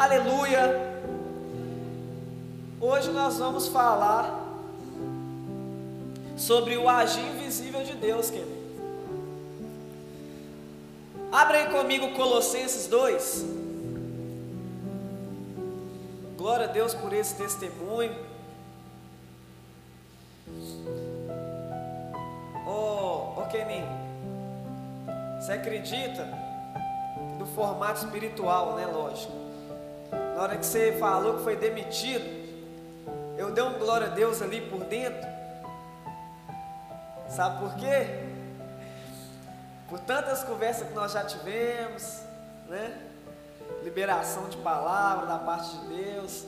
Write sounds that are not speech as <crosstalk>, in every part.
Aleluia! Hoje nós vamos falar sobre o agir invisível de Deus, querido. Abre aí comigo Colossenses 2. Glória a Deus por esse testemunho. Oh, oh Kenin, você acredita no formato espiritual, né? Lógico. Na hora que você falou que foi demitido, eu dei um glória a Deus ali por dentro. Sabe por quê? Por tantas conversas que nós já tivemos, né? Liberação de palavra da parte de Deus.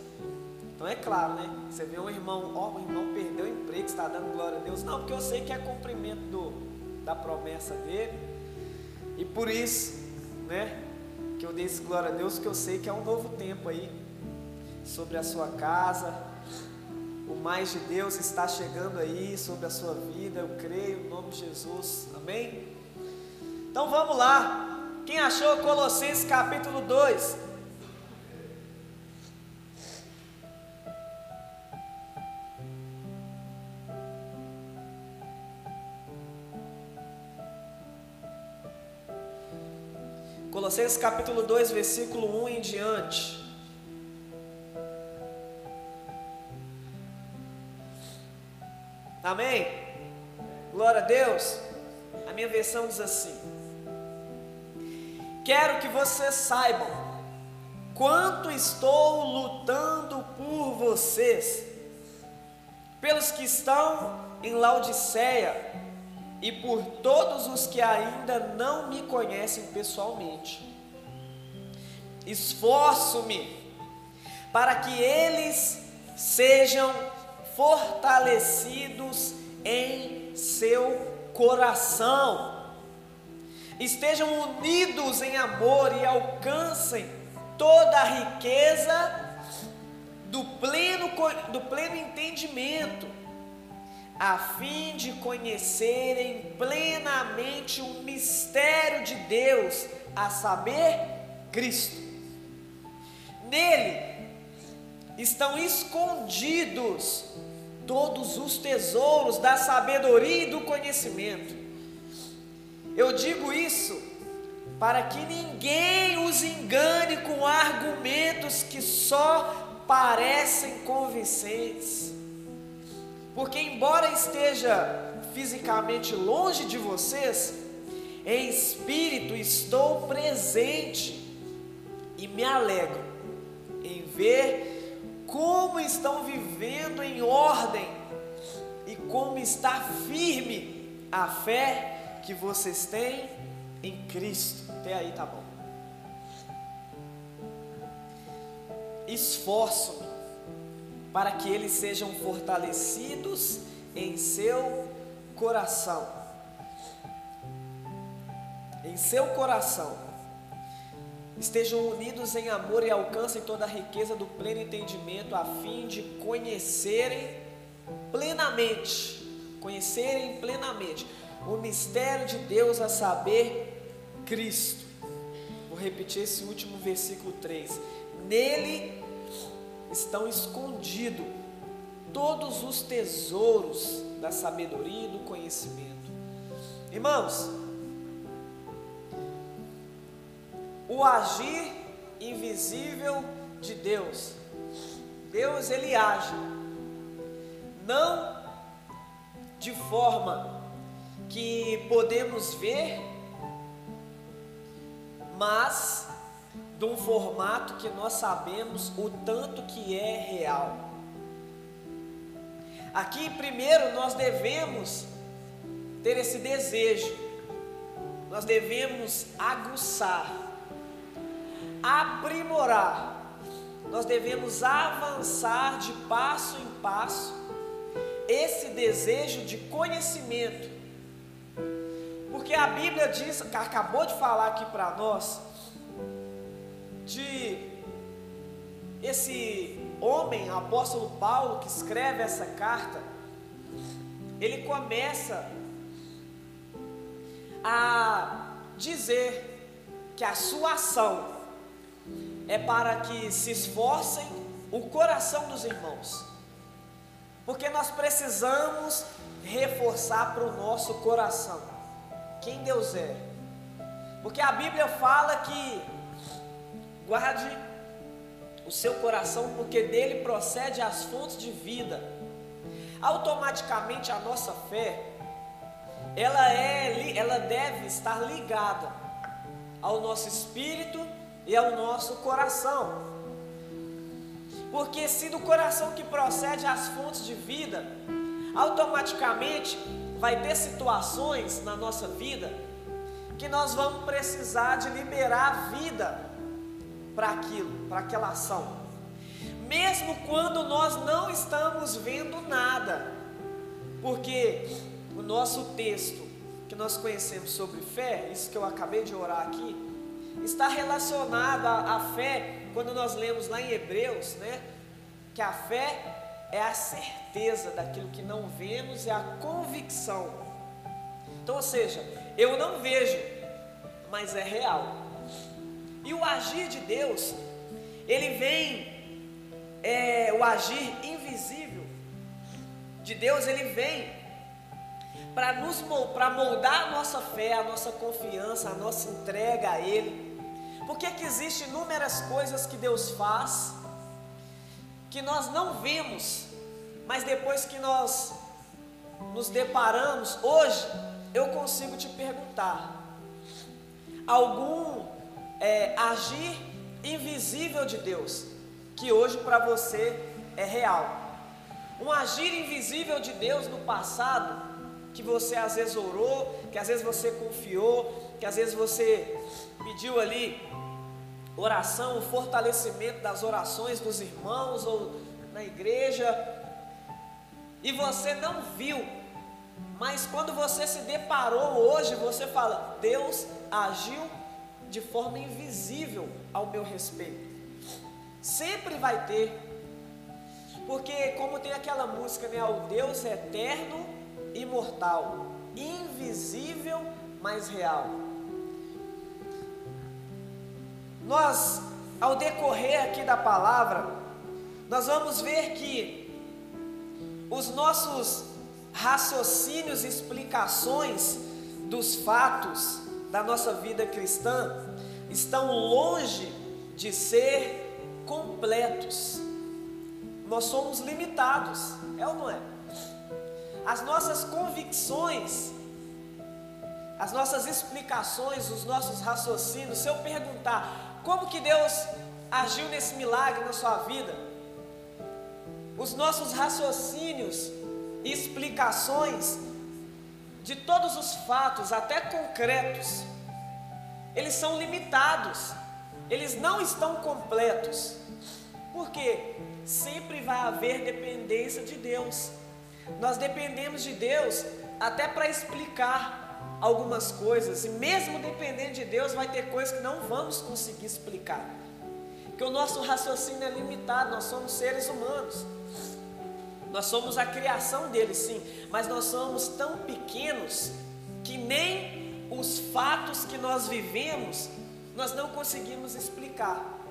Então é claro, né? Você vê um irmão, ó, oh, o irmão perdeu o emprego, está dando glória a Deus. Não, porque eu sei que é cumprimento do, da promessa dele. E por isso, né? Que eu dei esse glória a Deus, que eu sei que é um novo tempo aí sobre a sua casa. O mais de Deus está chegando aí sobre a sua vida, eu creio, em nome de Jesus. Amém? Então vamos lá. Quem achou Colossenses capítulo 2? Colossenses capítulo 2, versículo 1 em diante. Amém? Glória a Deus. A minha versão diz assim: Quero que vocês saibam quanto estou lutando por vocês, pelos que estão em Laodiceia e por todos os que ainda não me conhecem pessoalmente. Esforço-me para que eles sejam fortalecidos em seu coração estejam unidos em amor e alcancem toda a riqueza do pleno, do pleno entendimento, a fim de conhecerem plenamente o mistério de Deus, a saber, Cristo. Nele estão escondidos todos os tesouros da sabedoria e do conhecimento. Eu digo isso para que ninguém os engane com argumentos que só parecem convincentes. Porque, embora esteja fisicamente longe de vocês, em espírito estou presente e me alegro em ver como estão vivendo em ordem e como está firme a fé que vocês têm em Cristo. Até aí tá bom. Esforço-me para que eles sejam fortalecidos em seu coração. Em seu coração. Estejam unidos em amor e alcancem toda a riqueza do pleno entendimento, a fim de conhecerem plenamente. Conhecerem plenamente o mistério de Deus a saber, Cristo. Vou repetir esse último versículo 3. Nele estão escondidos todos os tesouros da sabedoria e do conhecimento. Irmãos, o agir invisível de Deus. Deus ele age não de forma que podemos ver, mas de um formato que nós sabemos o tanto que é real. Aqui, primeiro, nós devemos ter esse desejo, nós devemos aguçar, aprimorar, nós devemos avançar de passo em passo esse desejo de conhecimento. Porque a Bíblia diz, acabou de falar aqui para nós, de esse homem, apóstolo Paulo, que escreve essa carta, ele começa a dizer que a sua ação é para que se esforcem o coração dos irmãos. Porque nós precisamos reforçar para o nosso coração quem Deus é. Porque a Bíblia fala que guarde o seu coração, porque dele procede as fontes de vida. Automaticamente a nossa fé, ela é, ela deve estar ligada ao nosso espírito e ao nosso coração. Porque se do coração que procede as fontes de vida, automaticamente vai ter situações na nossa vida que nós vamos precisar de liberar vida para aquilo, para aquela ação. Mesmo quando nós não estamos vendo nada. Porque o nosso texto que nós conhecemos sobre fé, isso que eu acabei de orar aqui, está relacionado à, à fé, quando nós lemos lá em Hebreus, né? Que a fé é a certeza daquilo que não vemos, é a convicção. Então, ou seja, eu não vejo, mas é real. E o agir de Deus, ele vem, é, o agir invisível de Deus, ele vem para nos para moldar a nossa fé, a nossa confiança, a nossa entrega a Ele. Porque que existem inúmeras coisas que Deus faz que nós não vemos, mas depois que nós nos deparamos, hoje eu consigo te perguntar: algum é, agir invisível de Deus que hoje para você é real? Um agir invisível de Deus no passado que você às vezes orou, que às vezes você confiou, que às vezes você pediu ali oração, o fortalecimento das orações dos irmãos ou na igreja, e você não viu, mas quando você se deparou hoje, você fala: Deus agiu de forma invisível ao meu respeito. Sempre vai ter, porque como tem aquela música, né? O Deus eterno imortal, invisível, mas real. Nós, ao decorrer aqui da palavra, nós vamos ver que os nossos raciocínios explicações dos fatos da nossa vida cristã estão longe de ser completos. Nós somos limitados, é ou não é? as nossas convicções, as nossas explicações, os nossos raciocínios, se eu perguntar como que Deus agiu nesse milagre na sua vida, os nossos raciocínios e explicações de todos os fatos, até concretos, eles são limitados, eles não estão completos, porque sempre vai haver dependência de Deus. Nós dependemos de Deus até para explicar algumas coisas, e mesmo dependendo de Deus, vai ter coisas que não vamos conseguir explicar, porque o nosso raciocínio é limitado, nós somos seres humanos, nós somos a criação dele, sim, mas nós somos tão pequenos que nem os fatos que nós vivemos nós não conseguimos explicar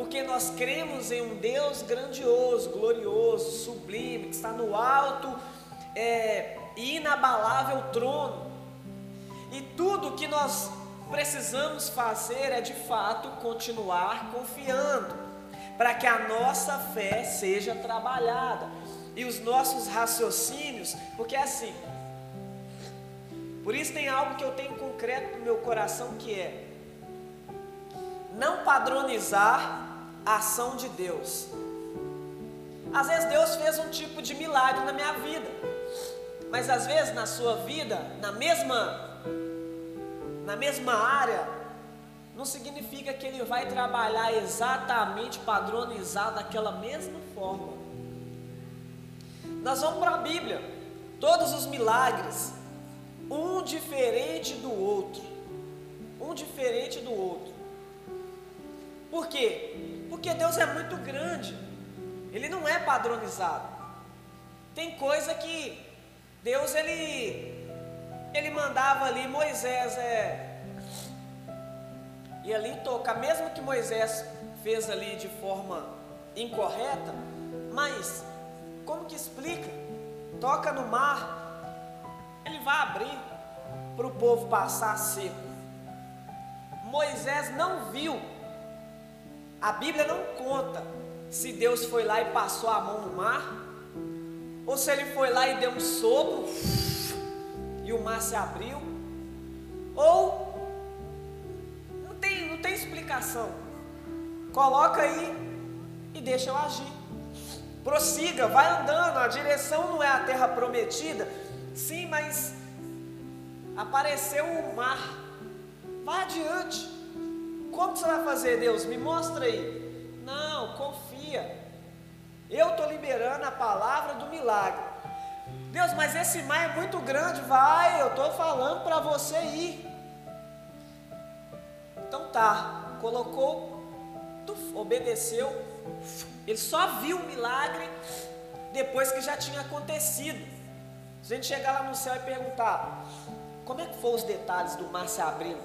porque nós cremos em um Deus grandioso, glorioso, sublime, que está no alto é, e inabalável trono. E tudo que nós precisamos fazer é de fato continuar confiando, para que a nossa fé seja trabalhada e os nossos raciocínios, porque é assim. Por isso tem algo que eu tenho concreto no meu coração que é não padronizar a ação de Deus. Às vezes Deus fez um tipo de milagre na minha vida, mas às vezes na sua vida, na mesma na mesma área, não significa que ele vai trabalhar exatamente padronizado daquela mesma forma. Nós vamos para a Bíblia, todos os milagres, um diferente do outro, um diferente do outro. Por quê? Porque Deus é muito grande. Ele não é padronizado. Tem coisa que Deus ele ele mandava ali Moisés é e ali tocar, mesmo que Moisés fez ali de forma incorreta, mas como que explica? Toca no mar, ele vai abrir para o povo passar seco. Moisés não viu, a Bíblia não conta se Deus foi lá e passou a mão no mar, ou se ele foi lá e deu um sopro e o mar se abriu, ou não tem, não tem explicação. Coloca aí e deixa eu agir. Prossiga, vai andando. A direção não é a terra prometida. Sim, mas apareceu o mar. Vá adiante. Como você vai fazer, Deus? Me mostra aí. Não, confia. Eu estou liberando a palavra do milagre. Deus, mas esse mar é muito grande. Vai, eu estou falando para você ir. Então tá, colocou, obedeceu. Ele só viu o milagre depois que já tinha acontecido. Se a gente chegar lá no céu e perguntar, como é que foram os detalhes do mar se abrindo?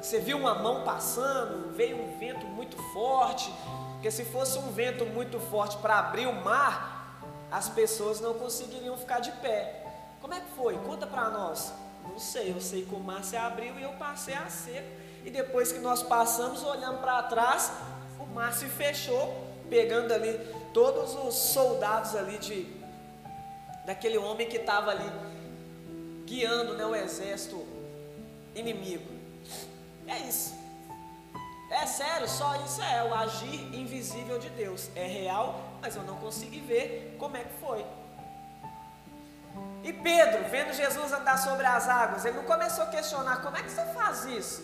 Você viu uma mão passando, veio um vento muito forte, porque se fosse um vento muito forte para abrir o mar, as pessoas não conseguiriam ficar de pé. Como é que foi? Conta para nós. Não sei, eu sei que o mar se abriu e eu passei a seco. E depois que nós passamos, olhando para trás, o mar se fechou, pegando ali todos os soldados ali de daquele homem que estava ali guiando né, o exército inimigo. É isso. É sério, só isso é o agir invisível de Deus. É real, mas eu não consegui ver como é que foi. E Pedro, vendo Jesus andar sobre as águas, ele não começou a questionar como é que você faz isso.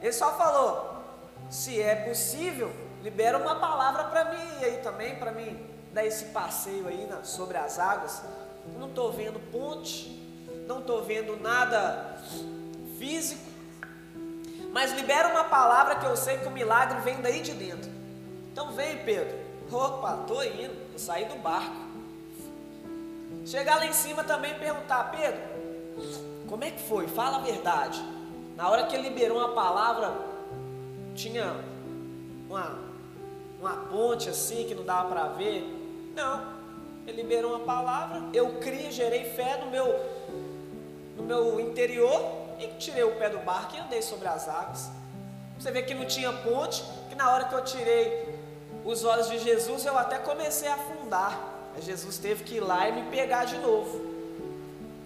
Ele só falou: se é possível, libera uma palavra para mim aí também, para mim dar esse passeio aí na, sobre as águas. Não estou vendo ponte, não estou vendo nada físico, mas libera uma palavra que eu sei que o milagre vem daí de dentro. Então vem, Pedro. Opa, estou indo, vou sair do barco. Chegar lá em cima também e perguntar, Pedro, como é que foi? Fala a verdade. Na hora que ele liberou uma palavra, tinha uma, uma ponte assim que não dava para ver. Não, ele liberou uma palavra, eu criei, gerei fé no meu, no meu interior e tirei o pé do barco e andei sobre as águas. Você vê que não tinha ponte, que na hora que eu tirei os olhos de Jesus, eu até comecei a afundar. Mas Jesus teve que ir lá e me pegar de novo.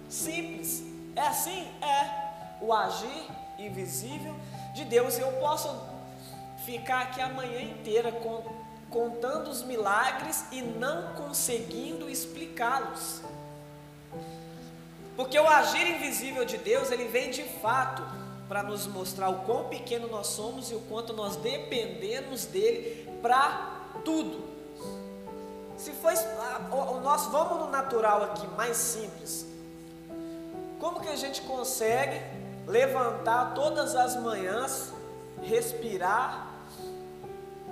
Simples. É assim? É. O agir invisível de Deus. Eu posso ficar aqui a manhã inteira contando os milagres e não conseguindo explicá-los. Porque o agir invisível de Deus, ele vem de fato para nos mostrar o quão pequeno nós somos e o quanto nós dependemos dele para tudo. Se for nós vamos no natural aqui, mais simples. Como que a gente consegue levantar todas as manhãs, respirar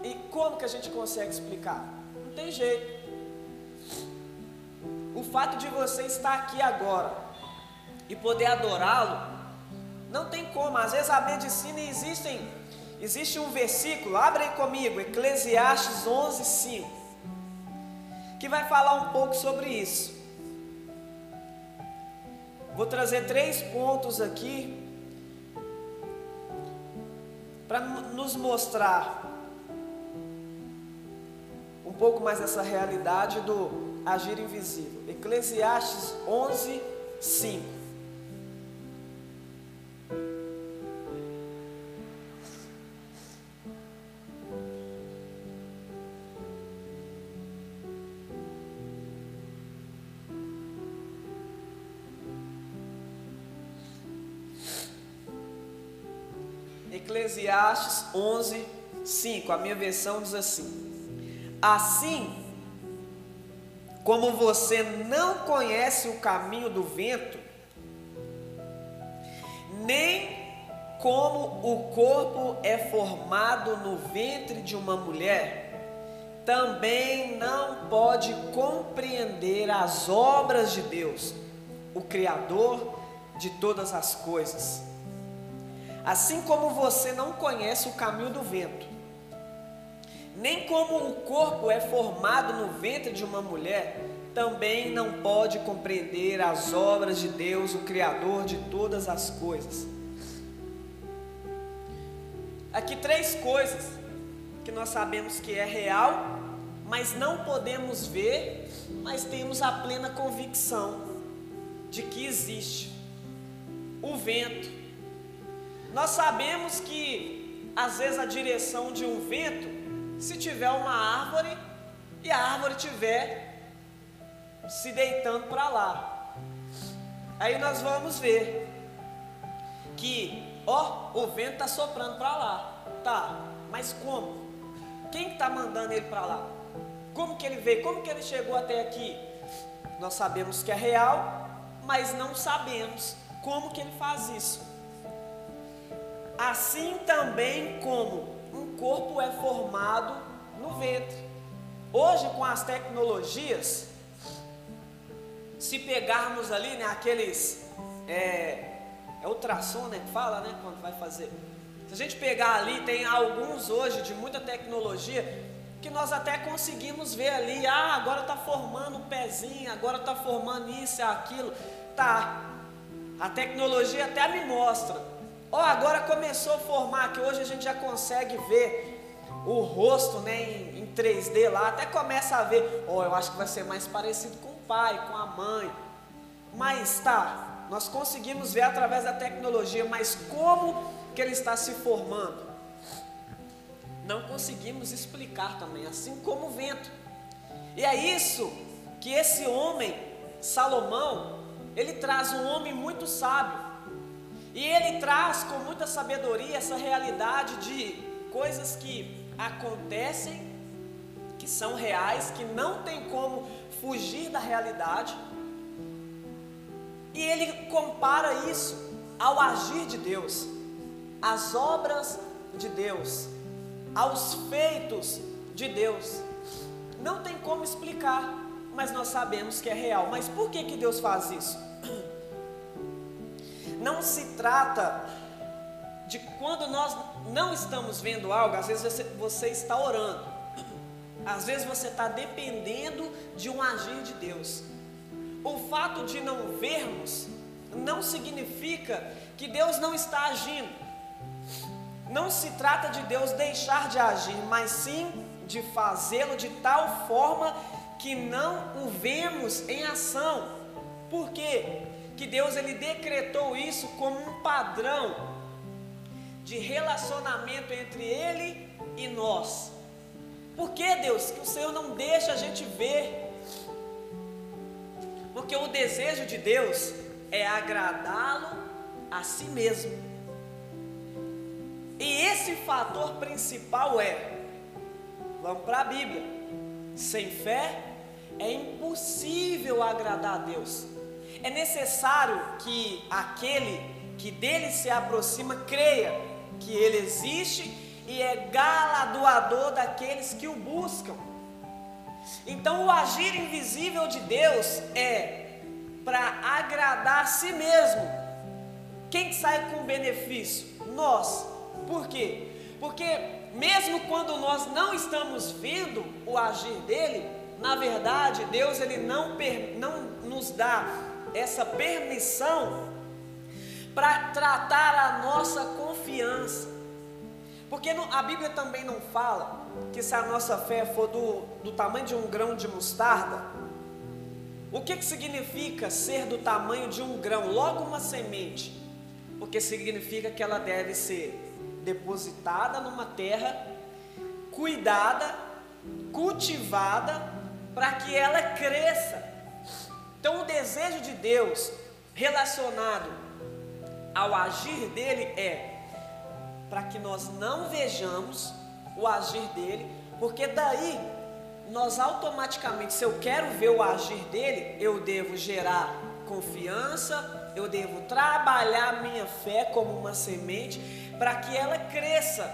e como que a gente consegue explicar? Não tem jeito. O fato de você estar aqui agora, e poder adorá-lo, não tem como. Às vezes a medicina existe um versículo, abre aí comigo, Eclesiastes 11, 5, que vai falar um pouco sobre isso. Vou trazer três pontos aqui para nos mostrar um pouco mais essa realidade do agir invisível. Eclesiastes 11, 5. Eclesiastes 11, 5. A minha versão diz assim: Assim como você não conhece o caminho do vento, nem como o corpo é formado no ventre de uma mulher, também não pode compreender as obras de Deus, o Criador de todas as coisas. Assim como você não conhece o caminho do vento, nem como o corpo é formado no ventre de uma mulher, também não pode compreender as obras de Deus, o Criador de todas as coisas. Aqui três coisas que nós sabemos que é real, mas não podemos ver, mas temos a plena convicção de que existe. O vento. Nós sabemos que às vezes a direção de um vento, se tiver uma árvore e a árvore tiver se deitando para lá. Aí nós vamos ver que Ó, o vento está soprando para lá. Tá, mas como? Quem está mandando ele para lá? Como que ele veio? Como que ele chegou até aqui? Nós sabemos que é real, mas não sabemos como que ele faz isso. Assim também como corpo é formado no ventre. Hoje com as tecnologias, se pegarmos ali, né, aqueles é, é ultrassom, né? Que fala, né? Quando vai fazer. Se a gente pegar ali, tem alguns hoje de muita tecnologia que nós até conseguimos ver ali. Ah, agora está formando um pezinho, agora está formando isso aquilo. Tá. A tecnologia até me mostra. Ó, agora começou a formar, que hoje a gente já consegue ver o rosto né, em, em 3D lá, até começa a ver, ó, eu acho que vai ser mais parecido com o pai, com a mãe. Mas tá, nós conseguimos ver através da tecnologia, mas como que ele está se formando? Não conseguimos explicar também, assim como o vento. E é isso que esse homem, Salomão, ele traz um homem muito sábio. E ele traz com muita sabedoria essa realidade de coisas que acontecem, que são reais, que não tem como fugir da realidade e ele compara isso ao agir de Deus, às obras de Deus, aos feitos de Deus. Não tem como explicar, mas nós sabemos que é real. Mas por que, que Deus faz isso? <clears throat> Não se trata de quando nós não estamos vendo algo, às vezes você, você está orando, às vezes você está dependendo de um agir de Deus. O fato de não vermos não significa que Deus não está agindo. Não se trata de Deus deixar de agir, mas sim de fazê-lo de tal forma que não o vemos em ação. Por quê? Que Deus ele decretou isso como um padrão de relacionamento entre ele e nós. Por que Deus que o Senhor não deixa a gente ver porque o desejo de Deus é agradá-lo a si mesmo. E esse fator principal é, vamos para a Bíblia, sem fé é impossível agradar a Deus. É necessário que aquele que dele se aproxima creia que ele existe e é galardoador daqueles que o buscam. Então, o agir invisível de Deus é para agradar a si mesmo. Quem sai com benefício? Nós. Por quê? Porque mesmo quando nós não estamos vendo o agir dele, na verdade, Deus ele não, não nos dá essa permissão para tratar a nossa confiança. Porque a Bíblia também não fala que se a nossa fé for do, do tamanho de um grão de mostarda, o que, que significa ser do tamanho de um grão, logo uma semente? Porque significa que ela deve ser depositada numa terra, cuidada, cultivada, para que ela cresça. Então, o desejo de Deus relacionado ao agir dele é para que nós não vejamos o agir dele, porque daí nós automaticamente, se eu quero ver o agir dele, eu devo gerar confiança, eu devo trabalhar minha fé como uma semente para que ela cresça.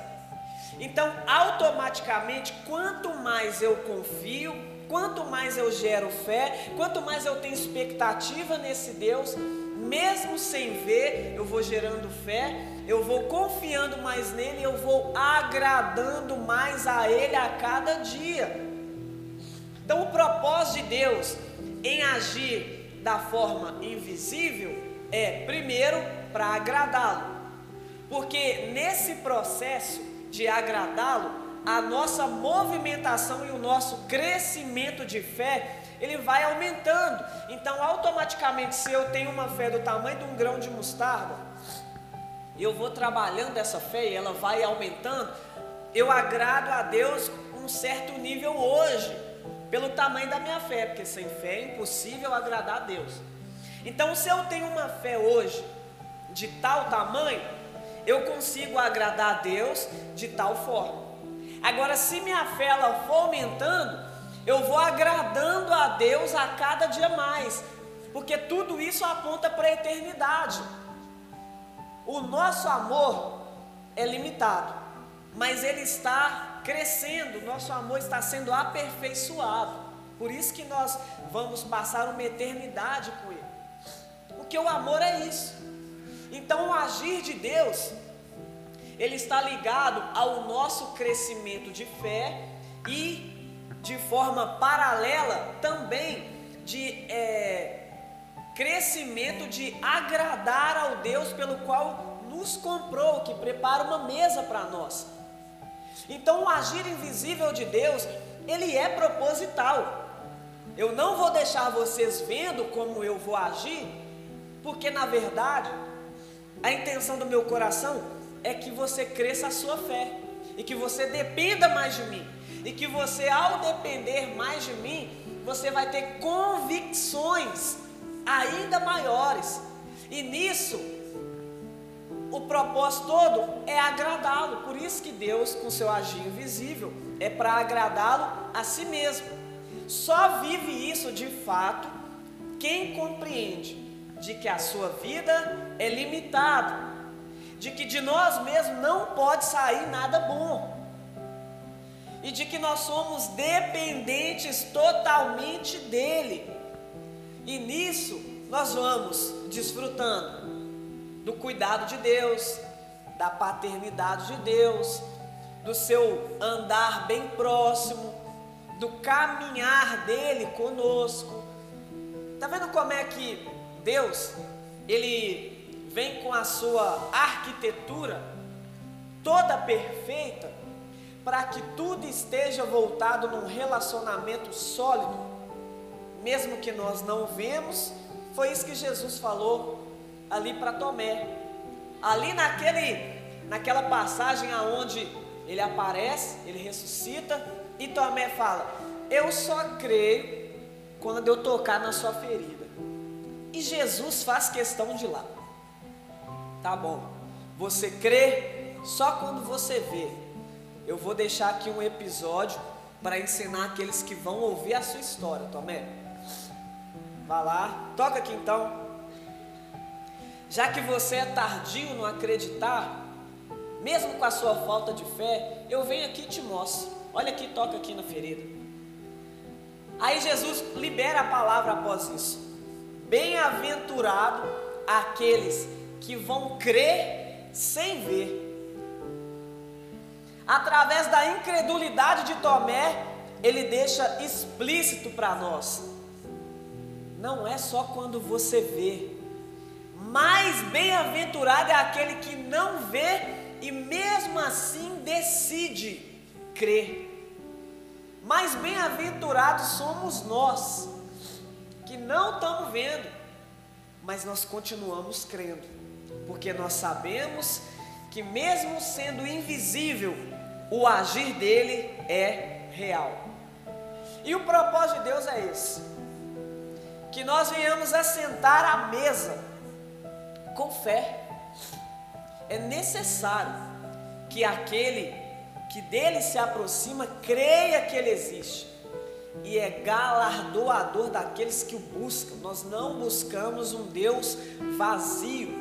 Então, automaticamente, quanto mais eu confio, quanto mais eu gero fé, quanto mais eu tenho expectativa nesse Deus, mesmo sem ver, eu vou gerando fé, eu vou confiando mais nele, eu vou agradando mais a ele a cada dia. Então, o propósito de Deus em agir da forma invisível é, primeiro, para agradá-lo, porque nesse processo de agradá-lo, a nossa movimentação e o nosso crescimento de fé ele vai aumentando. Então, automaticamente, se eu tenho uma fé do tamanho de um grão de mostarda, eu vou trabalhando essa fé e ela vai aumentando. Eu agrado a Deus um certo nível hoje, pelo tamanho da minha fé, porque sem fé é impossível agradar a Deus. Então, se eu tenho uma fé hoje de tal tamanho, eu consigo agradar a Deus de tal forma. Agora, se minha fé ela for aumentando, eu vou agradando a Deus a cada dia mais, porque tudo isso aponta para a eternidade. O nosso amor é limitado, mas ele está crescendo, nosso amor está sendo aperfeiçoado. Por isso que nós vamos passar uma eternidade com ele. Porque o amor é isso. Então o agir de Deus, ele está ligado ao nosso crescimento de fé e de forma paralela também de é, crescimento de agradar ao Deus pelo qual nos comprou, que prepara uma mesa para nós. Então o agir invisível de Deus, ele é proposital. Eu não vou deixar vocês vendo como eu vou agir, porque na verdade a intenção do meu coração é que você cresça a sua fé e que você dependa mais de mim e que você, ao depender mais de mim, você vai ter convicções ainda maiores, e nisso, o propósito todo é agradá-lo, por isso que Deus, com seu agir invisível, é para agradá-lo a si mesmo. Só vive isso de fato quem compreende de que a sua vida é limitada, de que de nós mesmos não pode sair nada bom e de que nós somos dependentes totalmente dele. E nisso nós vamos desfrutando do cuidado de Deus, da paternidade de Deus, do seu andar bem próximo, do caminhar dele conosco. Tá vendo como é que Deus ele vem com a sua arquitetura toda perfeita para que tudo esteja voltado num relacionamento sólido, mesmo que nós não vemos, foi isso que Jesus falou ali para Tomé. Ali naquele, naquela passagem aonde ele aparece, ele ressuscita e Tomé fala: "Eu só creio quando eu tocar na sua ferida". E Jesus faz questão de lá. Tá bom. Você crê só quando você vê eu vou deixar aqui um episódio para ensinar aqueles que vão ouvir a sua história, Tomé. Vá lá, toca aqui então. Já que você é tardio no acreditar, mesmo com a sua falta de fé, eu venho aqui e te mostro. Olha aqui, toca aqui na ferida. Aí Jesus libera a palavra após isso. Bem-aventurado aqueles que vão crer sem ver. Através da incredulidade de Tomé, ele deixa explícito para nós: não é só quando você vê, mais bem-aventurado é aquele que não vê e mesmo assim decide crer. Mais bem-aventurados somos nós, que não estamos vendo, mas nós continuamos crendo, porque nós sabemos que, mesmo sendo invisível, o agir dele é real. E o propósito de Deus é esse: que nós venhamos a à mesa com fé. É necessário que aquele que dele se aproxima creia que ele existe e é galardoador daqueles que o buscam. Nós não buscamos um Deus vazio.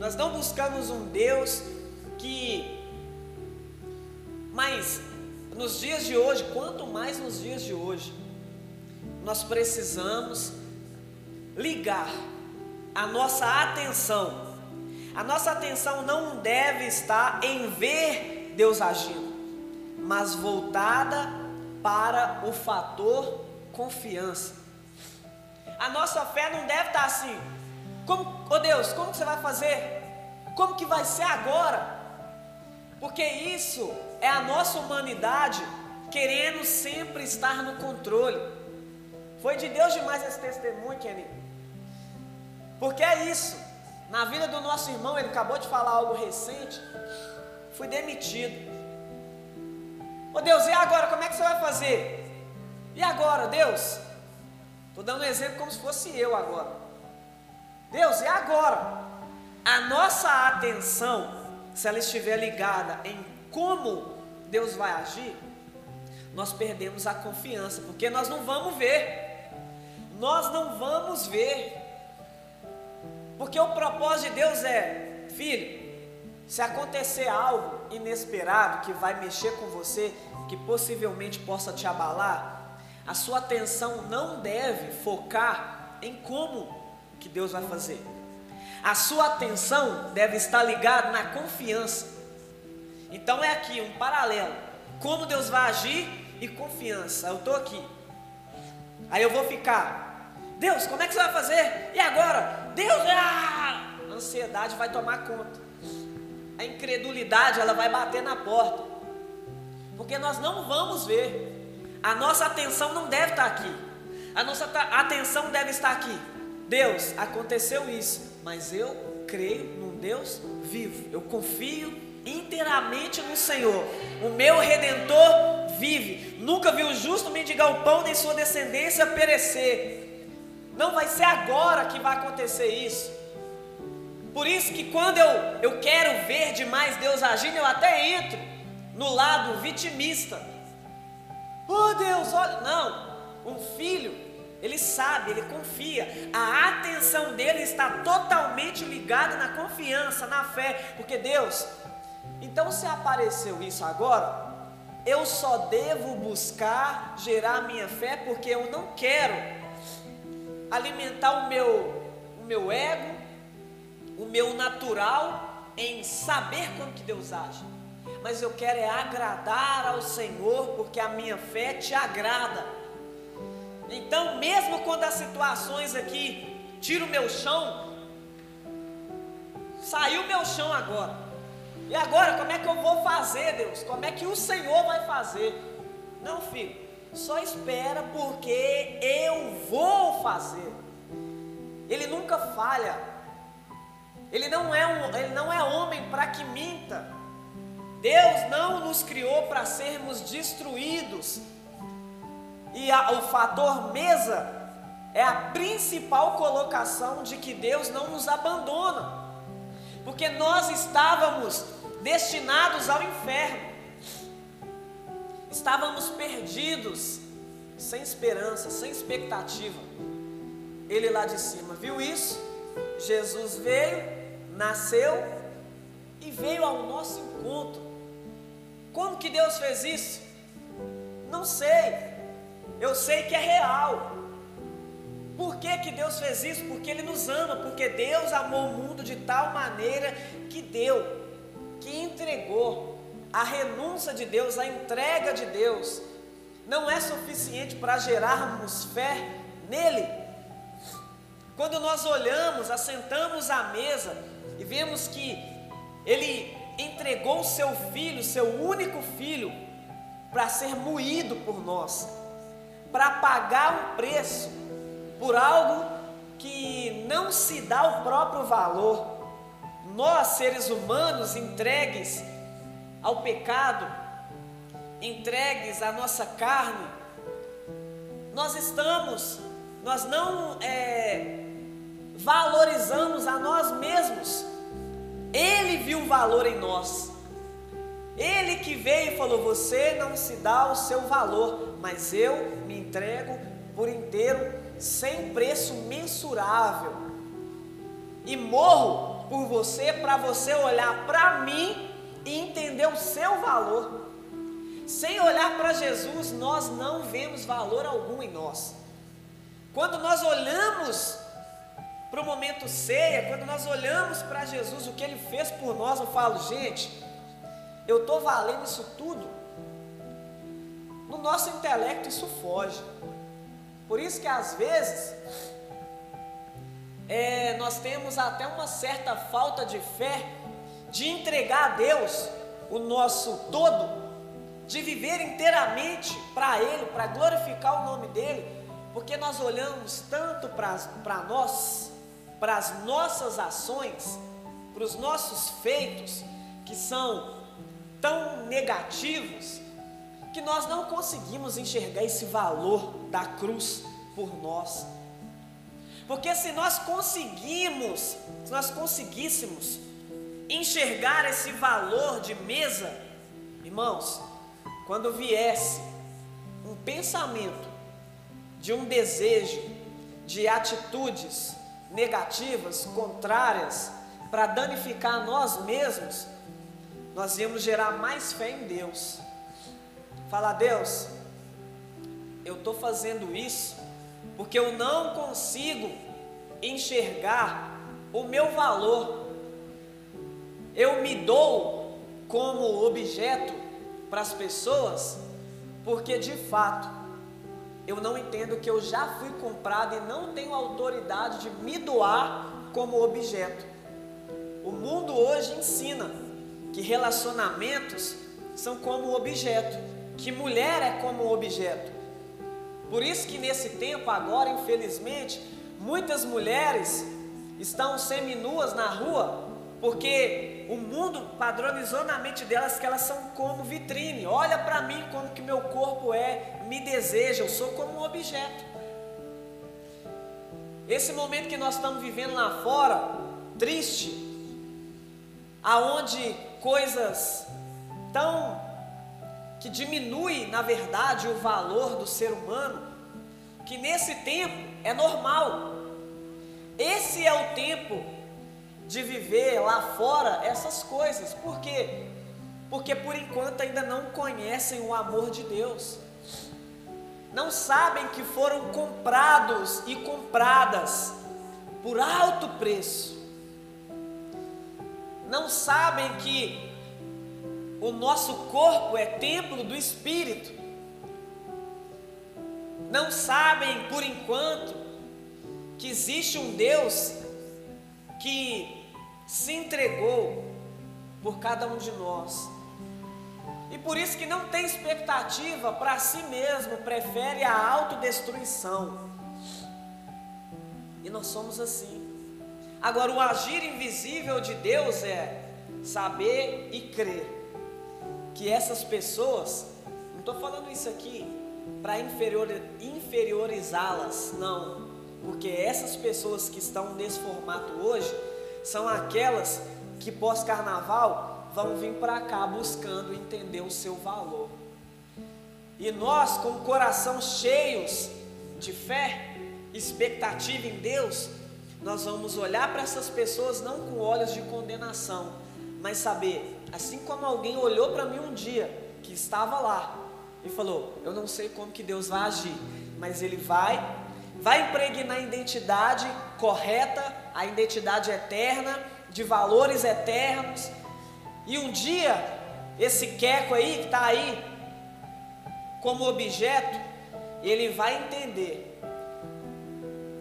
Nós não buscamos um Deus que mas nos dias de hoje, quanto mais nos dias de hoje, nós precisamos ligar a nossa atenção. A nossa atenção não deve estar em ver Deus agindo, mas voltada para o fator confiança. A nossa fé não deve estar assim. Como, oh Deus, como você vai fazer? Como que vai ser agora? Porque isso é a nossa humanidade querendo sempre estar no controle. Foi de Deus demais esse testemunho, Kenny. Porque é isso. Na vida do nosso irmão, ele acabou de falar algo recente. Fui demitido. Ô oh, Deus, e agora? Como é que você vai fazer? E agora, Deus? Estou dando um exemplo como se fosse eu agora. Deus, e agora? A nossa atenção, se ela estiver ligada em como Deus vai agir, nós perdemos a confiança, porque nós não vamos ver. Nós não vamos ver. Porque o propósito de Deus é, filho, se acontecer algo inesperado que vai mexer com você, que possivelmente possa te abalar, a sua atenção não deve focar em como que Deus vai fazer. A sua atenção deve estar ligada na confiança. Então é aqui um paralelo. Como Deus vai agir e confiança. Eu estou aqui. Aí eu vou ficar. Deus, como é que você vai fazer? E agora? Deus, ah! a ansiedade vai tomar conta. A incredulidade ela vai bater na porta. Porque nós não vamos ver. A nossa atenção não deve estar aqui. A nossa atenção deve estar aqui. Deus, aconteceu isso, mas eu creio num Deus vivo. Eu confio inteiramente no Senhor. O meu redentor vive. Nunca vi o justo mendigar o pão nem sua descendência perecer. Não vai ser agora que vai acontecer isso. Por isso que quando eu, eu quero ver demais Deus agindo, eu até entro no lado vitimista. Oh Deus, olha. Não, um filho ele sabe, ele confia. A atenção dele está totalmente ligada na confiança, na fé, porque Deus. Então, se apareceu isso agora, eu só devo buscar gerar minha fé, porque eu não quero alimentar o meu, o meu ego, o meu natural em saber como que Deus age. Mas eu quero é agradar ao Senhor, porque a minha fé te agrada. Então, mesmo quando as situações aqui tiram o meu chão, saiu o meu chão agora. E agora, como é que eu vou fazer, Deus? Como é que o Senhor vai fazer? Não, filho, só espera porque eu vou fazer. Ele nunca falha. Ele não é, um, ele não é homem para que minta. Deus não nos criou para sermos destruídos. E a, o fator mesa é a principal colocação de que Deus não nos abandona, porque nós estávamos destinados ao inferno, estávamos perdidos, sem esperança, sem expectativa. Ele lá de cima viu isso, Jesus veio, nasceu e veio ao nosso encontro. Como que Deus fez isso? Não sei, eu sei que é real. Por que, que Deus fez isso? Porque Ele nos ama, porque Deus amou o mundo de tal maneira que deu, que entregou. A renúncia de Deus, a entrega de Deus, não é suficiente para gerarmos fé nele. Quando nós olhamos, assentamos à mesa e vemos que Ele entregou o seu filho, seu único filho, para ser moído por nós para pagar um preço por algo que não se dá o próprio valor. Nós, seres humanos, entregues ao pecado, entregues à nossa carne, nós estamos, nós não é, valorizamos a nós mesmos. Ele viu valor em nós. Ele que veio e falou: Você não se dá o seu valor, mas eu me entrego por inteiro, sem preço mensurável, e morro por você, para você olhar para mim e entender o seu valor. Sem olhar para Jesus, nós não vemos valor algum em nós. Quando nós olhamos para o momento ceia, quando nós olhamos para Jesus, o que Ele fez por nós, eu falo, gente, eu estou valendo isso tudo. No nosso intelecto isso foge. Por isso que às vezes é, nós temos até uma certa falta de fé de entregar a Deus o nosso todo, de viver inteiramente para Ele, para glorificar o nome dele, porque nós olhamos tanto para nós, para as nossas ações, para os nossos feitos, que são tão negativos, que nós não conseguimos enxergar esse valor da cruz por nós. Porque se nós conseguimos, se nós conseguíssemos enxergar esse valor de mesa, irmãos, quando viesse um pensamento de um desejo, de atitudes negativas, contrárias, para danificar nós mesmos, nós íamos gerar mais fé em Deus. Fala, Deus, eu estou fazendo isso porque eu não consigo enxergar o meu valor. Eu me dou como objeto para as pessoas, porque de fato eu não entendo que eu já fui comprado e não tenho autoridade de me doar como objeto. O mundo hoje ensina que relacionamentos são como objeto, que mulher é como objeto. Por isso que nesse tempo agora, infelizmente, muitas mulheres estão seminuas na rua, porque o mundo padronizou na mente delas que elas são como vitrine. Olha para mim como que meu corpo é, me deseja, eu sou como um objeto. Esse momento que nós estamos vivendo lá fora, triste, aonde coisas tão que diminui, na verdade, o valor do ser humano, que nesse tempo é normal. Esse é o tempo de viver lá fora essas coisas. Por quê? Porque por enquanto ainda não conhecem o amor de Deus. Não sabem que foram comprados e compradas por alto preço. Não sabem que o nosso corpo é templo do Espírito. Não sabem por enquanto que existe um Deus que se entregou por cada um de nós. E por isso que não tem expectativa para si mesmo, prefere a autodestruição. E nós somos assim. Agora, o agir invisível de Deus é saber e crer que essas pessoas, não estou falando isso aqui para inferior, inferiorizá-las, não, porque essas pessoas que estão nesse formato hoje são aquelas que pós-carnaval vão vir para cá buscando entender o seu valor. E nós, com o coração cheios de fé, expectativa em Deus, nós vamos olhar para essas pessoas não com olhos de condenação, mas saber Assim como alguém olhou para mim um dia que estava lá e falou: "Eu não sei como que Deus vai agir, mas ele vai vai impregnar a identidade correta, a identidade eterna, de valores eternos. E um dia esse queco aí que está aí como objeto, ele vai entender.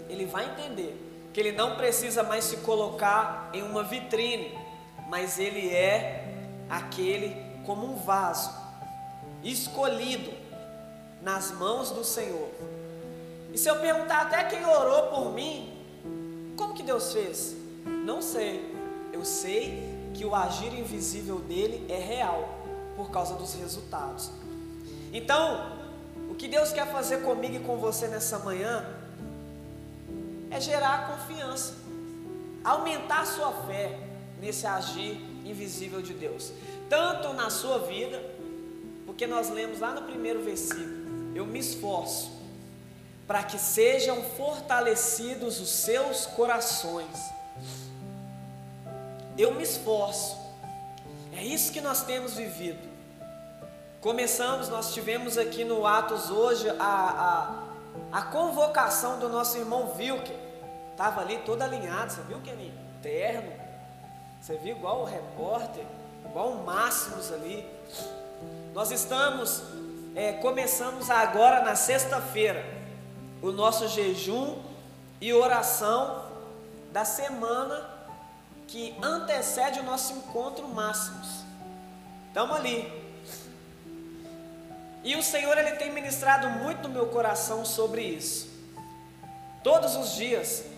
Ele vai entender que ele não precisa mais se colocar em uma vitrine, mas ele é aquele como um vaso escolhido nas mãos do Senhor. E se eu perguntar até quem orou por mim, como que Deus fez? Não sei. Eu sei que o agir invisível dele é real por causa dos resultados. Então, o que Deus quer fazer comigo e com você nessa manhã é gerar confiança, aumentar a sua fé nesse agir invisível de Deus, tanto na sua vida, porque nós lemos lá no primeiro versículo: Eu me esforço para que sejam fortalecidos os seus corações. Eu me esforço, é isso que nós temos vivido. Começamos, nós tivemos aqui no Atos hoje a, a, a convocação do nosso irmão Wilker estava ali todo alinhado, você viu que ele terno? Você viu igual o repórter, igual o Máximos ali. Nós estamos, é, começamos agora na sexta-feira, o nosso jejum e oração da semana que antecede o nosso encontro Máximos. Estamos ali. E o Senhor ele tem ministrado muito no meu coração sobre isso. Todos os dias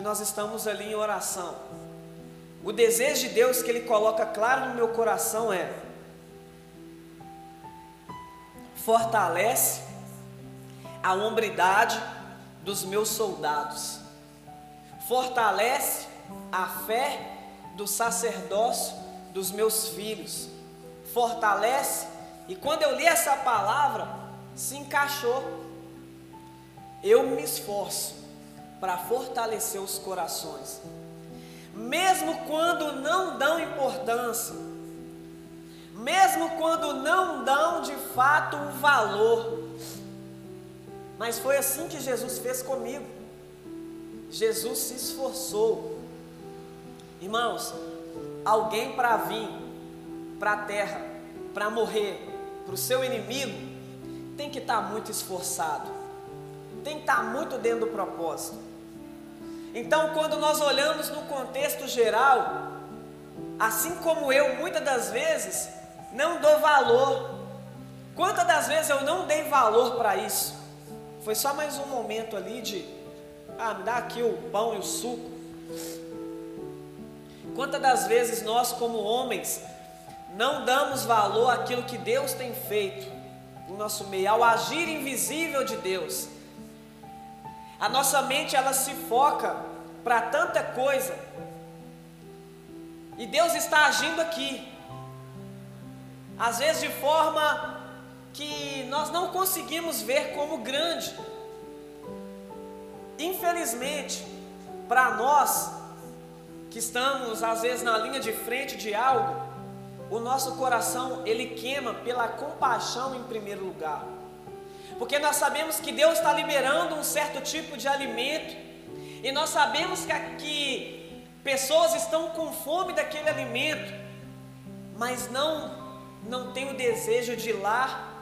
que nós estamos ali em oração, o desejo de Deus que Ele coloca claro no meu coração é: fortalece a hombridade dos meus soldados, fortalece a fé do sacerdócio dos meus filhos, fortalece, e quando eu li essa palavra, se encaixou. Eu me esforço para fortalecer os corações mesmo quando não dão importância, mesmo quando não dão de fato o valor. Mas foi assim que Jesus fez comigo. Jesus se esforçou. Irmãos, alguém para vir para a terra, para morrer para o seu inimigo, tem que estar tá muito esforçado, tem que estar tá muito dentro do propósito. Então, quando nós olhamos no contexto geral, assim como eu, muitas das vezes, não dou valor. Quantas das vezes eu não dei valor para isso? Foi só mais um momento ali de, ah, me dá aqui o pão e o suco. Quantas das vezes nós, como homens, não damos valor àquilo que Deus tem feito no nosso meio, ao agir invisível de Deus? A nossa mente ela se foca para tanta coisa. E Deus está agindo aqui. Às vezes de forma que nós não conseguimos ver como grande. Infelizmente, para nós que estamos às vezes na linha de frente de algo, o nosso coração ele queima pela compaixão em primeiro lugar porque nós sabemos que Deus está liberando um certo tipo de alimento, e nós sabemos que, que pessoas estão com fome daquele alimento, mas não não tem o desejo de ir lá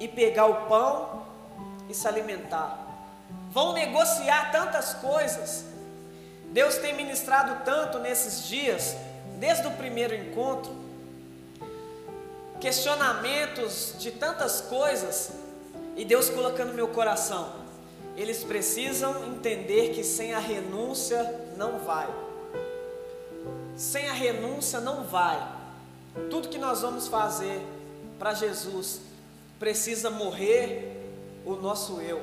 e pegar o pão e se alimentar. Vão negociar tantas coisas. Deus tem ministrado tanto nesses dias, desde o primeiro encontro, questionamentos de tantas coisas e Deus colocando no meu coração, eles precisam entender que sem a renúncia não vai. Sem a renúncia não vai. Tudo que nós vamos fazer para Jesus precisa morrer o nosso eu.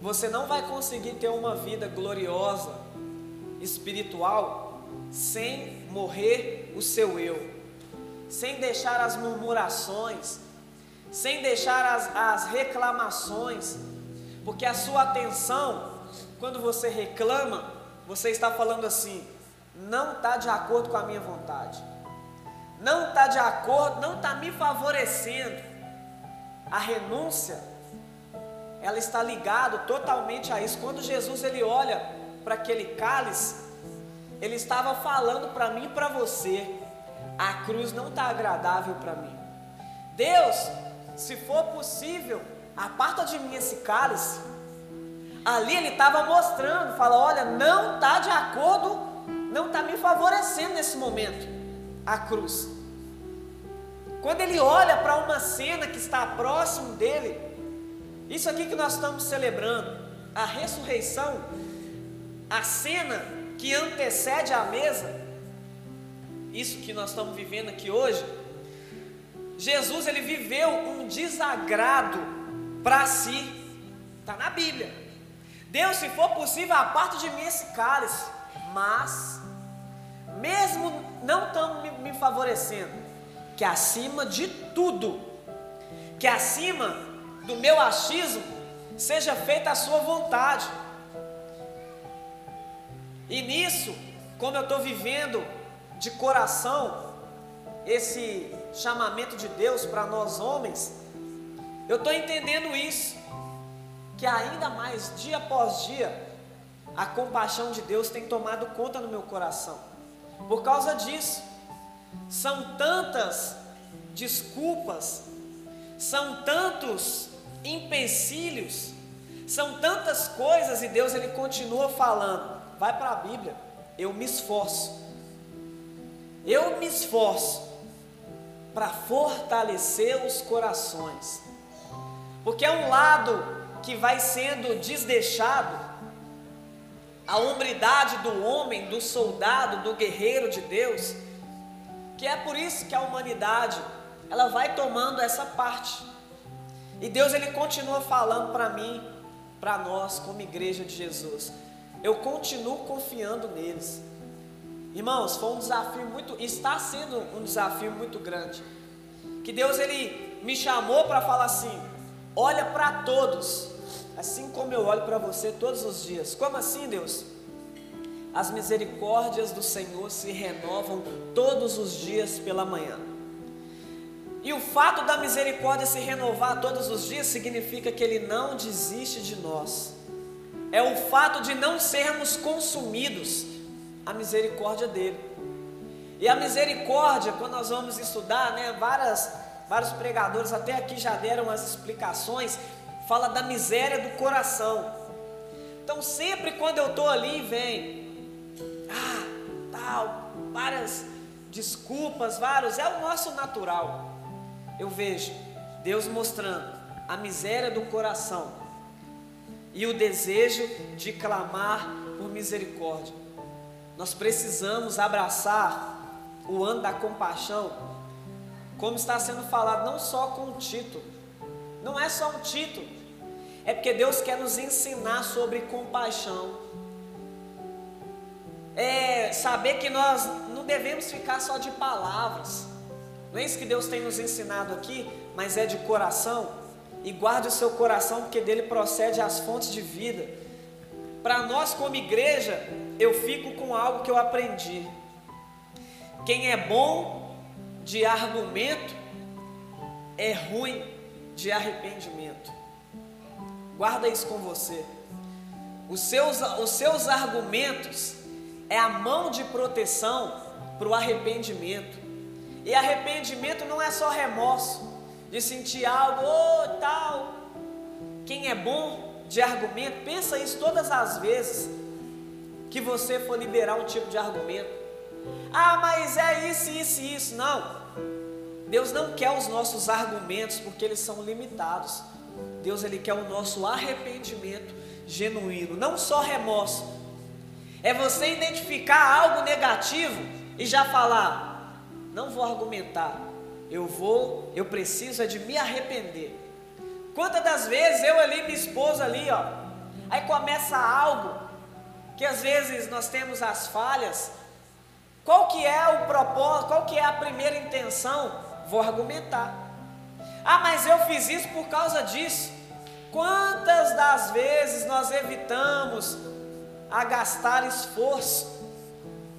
Você não vai conseguir ter uma vida gloriosa, espiritual, sem morrer o seu eu, sem deixar as murmurações, sem deixar as, as reclamações, porque a sua atenção, quando você reclama, você está falando assim: não está de acordo com a minha vontade, não está de acordo, não está me favorecendo. A renúncia, ela está ligada totalmente a isso. Quando Jesus ele olha para aquele cálice, ele estava falando para mim e para você: a cruz não está agradável para mim. Deus se for possível, aparta de mim esse cálice. Ali ele estava mostrando, fala, olha, não está de acordo, não está me favorecendo nesse momento, a cruz. Quando ele olha para uma cena que está próximo dele, isso aqui que nós estamos celebrando, a ressurreição, a cena que antecede a mesa, isso que nós estamos vivendo aqui hoje, Jesus ele viveu um desagrado para si. Está na Bíblia. Deus, se for possível, aparte de mim esse cálice. Mas, mesmo não estão me, me favorecendo, que acima de tudo, que acima do meu achismo, seja feita a sua vontade. E nisso, como eu estou vivendo de coração esse chamamento de Deus para nós homens, eu estou entendendo isso, que ainda mais dia após dia, a compaixão de Deus tem tomado conta no meu coração. Por causa disso, são tantas desculpas, são tantos empecilhos, são tantas coisas e Deus ele continua falando. Vai para a Bíblia. Eu me esforço. Eu me esforço para fortalecer os corações. Porque é um lado que vai sendo desdeixado a hombridade do homem, do soldado, do guerreiro de Deus, que é por isso que a humanidade ela vai tomando essa parte. E Deus ele continua falando para mim, para nós como igreja de Jesus. Eu continuo confiando neles. Irmãos, foi um desafio muito, está sendo um desafio muito grande. Que Deus ele me chamou para falar assim: olha para todos, assim como eu olho para você todos os dias. Como assim, Deus? As misericórdias do Senhor se renovam todos os dias pela manhã. E o fato da misericórdia se renovar todos os dias significa que Ele não desiste de nós. É o fato de não sermos consumidos, a misericórdia dele. E a misericórdia, quando nós vamos estudar, né, várias, vários pregadores até aqui já deram as explicações, fala da miséria do coração. Então, sempre quando eu estou ali, vem, ah, tal, várias desculpas, vários, é o nosso natural. Eu vejo Deus mostrando a miséria do coração e o desejo de clamar por misericórdia. Nós precisamos abraçar o ano da compaixão, como está sendo falado, não só com o título, não é só um título, é porque Deus quer nos ensinar sobre compaixão. É saber que nós não devemos ficar só de palavras. Não é isso que Deus tem nos ensinado aqui, mas é de coração. E guarde o seu coração, porque dele procede as fontes de vida. Para nós, como igreja, eu fico com algo que eu aprendi. Quem é bom de argumento é ruim de arrependimento. Guarda isso com você. Os seus, os seus argumentos é a mão de proteção para o arrependimento. E arrependimento não é só remorso de sentir algo, oh, tal. Quem é bom de argumento, pensa isso todas as vezes que você for liberar um tipo de argumento. Ah, mas é isso, isso e isso. Não. Deus não quer os nossos argumentos porque eles são limitados. Deus ele quer o nosso arrependimento genuíno, não só remorso. É você identificar algo negativo e já falar: não vou argumentar. Eu vou, eu preciso é de me arrepender. Quantas das vezes eu ali, minha esposa ali, ó, aí começa algo que às vezes nós temos as falhas. Qual que é o propósito? Qual que é a primeira intenção? Vou argumentar. Ah, mas eu fiz isso por causa disso. Quantas das vezes nós evitamos a gastar esforço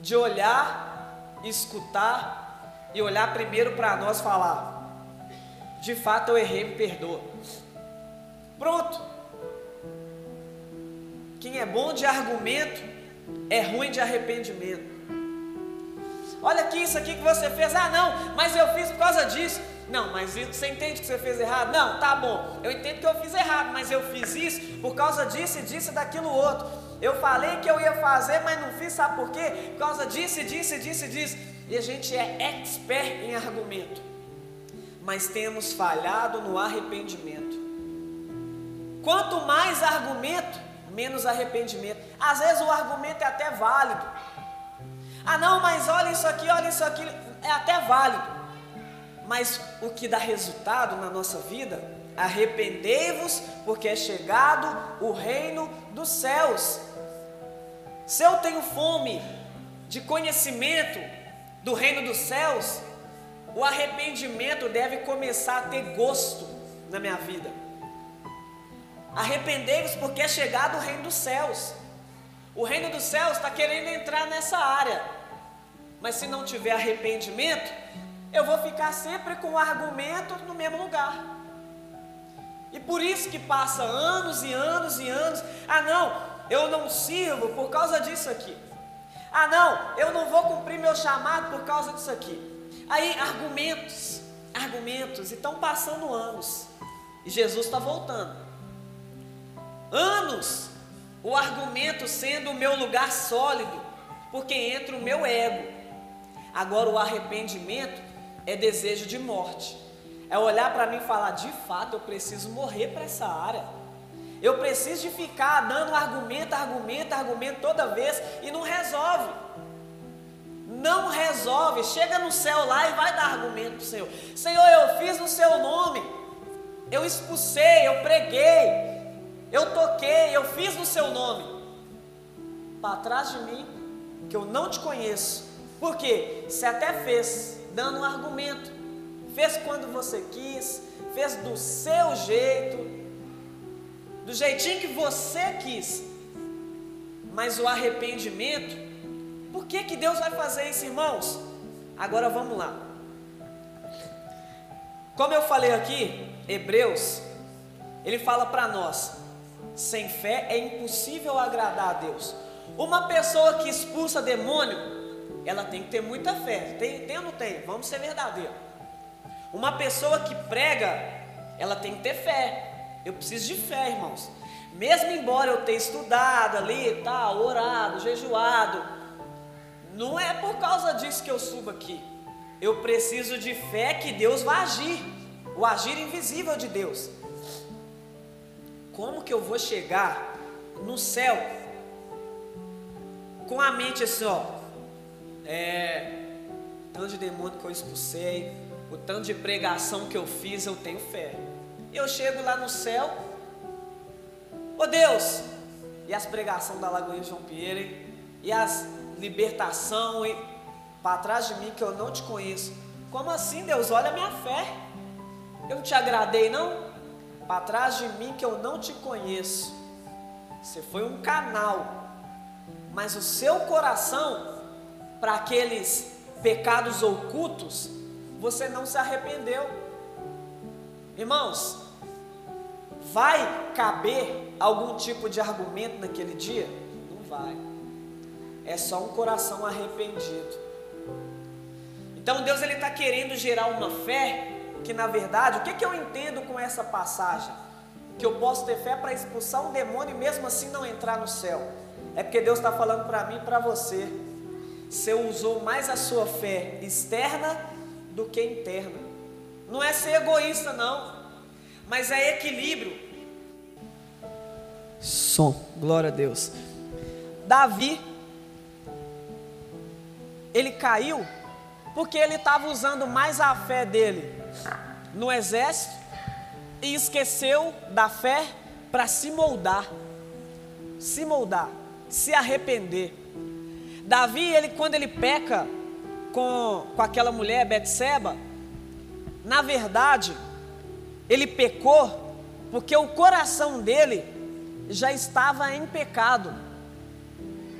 de olhar, escutar e olhar primeiro para nós falar: de fato eu errei, me perdoa. Pronto. Quem é bom de argumento é ruim de arrependimento. Olha aqui, isso aqui que você fez. Ah, não, mas eu fiz por causa disso. Não, mas você entende que você fez errado? Não, tá bom. Eu entendo que eu fiz errado, mas eu fiz isso por causa disso e disso e daquilo outro. Eu falei que eu ia fazer, mas não fiz, sabe por quê? Por causa disso e disso e disso e disso. E a gente é expert em argumento. Mas temos falhado no arrependimento. Quanto mais argumento, menos arrependimento. Às vezes o argumento é até válido. Ah, não, mas olha isso aqui, olha isso aqui, é até válido. Mas o que dá resultado na nossa vida, arrependei-vos, porque é chegado o reino dos céus. Se eu tenho fome de conhecimento do reino dos céus, o arrependimento deve começar a ter gosto na minha vida. Arrependei-vos, porque é chegado o reino dos céus. O reino dos céus está querendo entrar nessa área, mas se não tiver arrependimento, eu vou ficar sempre com o argumento no mesmo lugar. E por isso que passa anos e anos e anos. Ah, não, eu não sirvo por causa disso aqui. Ah, não, eu não vou cumprir meu chamado por causa disso aqui. Aí, argumentos, argumentos, e estão passando anos, e Jesus está voltando. Anos, o argumento sendo o meu lugar sólido, porque entra o meu ego. Agora, o arrependimento é desejo de morte, é olhar para mim e falar: de fato, eu preciso morrer para essa área. Eu preciso de ficar dando argumento, argumento, argumento toda vez e não resolve. Não resolve. Chega no céu lá e vai dar argumento Senhor. Senhor, eu fiz no seu nome. Eu expulsei, eu preguei, eu toquei, eu fiz no seu nome. Para trás de mim, que eu não te conheço. Por quê? Você até fez, dando um argumento. Fez quando você quis, fez do seu jeito, do jeitinho que você quis. Mas o arrependimento, por que, que Deus vai fazer isso, irmãos? Agora vamos lá. Como eu falei aqui, Hebreus, ele fala para nós: sem fé é impossível agradar a Deus. Uma pessoa que expulsa demônio, ela tem que ter muita fé. Tem, tem ou não tem? Vamos ser verdadeiros. Uma pessoa que prega, ela tem que ter fé. Eu preciso de fé, irmãos. Mesmo embora eu tenha estudado ali, tal, orado, jejuado, não é por causa disso que eu subo aqui. Eu preciso de fé que Deus vai agir, o agir invisível de Deus. Como que eu vou chegar no céu com a mente assim, ó, é, tanto de demônio que eu expulsei, o tanto de pregação que eu fiz, eu tenho fé. Eu chego lá no céu, ô Deus, e as pregações da Lagoinha João Pierre, e as libertação e para trás de mim que eu não te conheço. Como assim, Deus? Olha a minha fé. Eu não te agradei, não? Para trás de mim que eu não te conheço. Você foi um canal, mas o seu coração para aqueles pecados ocultos, você não se arrependeu. Irmãos, vai caber algum tipo de argumento naquele dia? Não vai. É só um coração arrependido. Então Deus ele está querendo gerar uma fé que na verdade, o que, que eu entendo com essa passagem? Que eu posso ter fé para expulsar um demônio e mesmo assim não entrar no céu. É porque Deus está falando para mim e para você. Você usou mais a sua fé externa do que interna. Não é ser egoísta, não, mas é equilíbrio. Som, glória a Deus. Davi, ele caiu porque ele estava usando mais a fé dele no exército e esqueceu da fé para se moldar, se moldar, se arrepender. Davi, ele quando ele peca com, com aquela mulher Betseba, na verdade, ele pecou porque o coração dele já estava em pecado.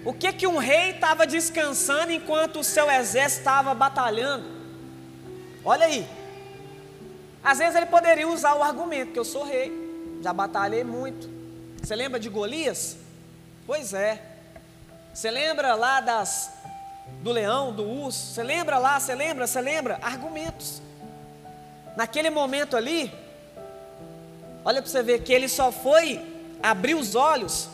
O que que um rei estava descansando enquanto o seu exército estava batalhando? Olha aí. Às vezes ele poderia usar o argumento que eu sou rei, já batalhei muito. Você lembra de Golias? Pois é. Você lembra lá das do leão, do urso? Você lembra lá? Você lembra? Você lembra? Argumentos. Naquele momento ali, olha para você ver que ele só foi abrir os olhos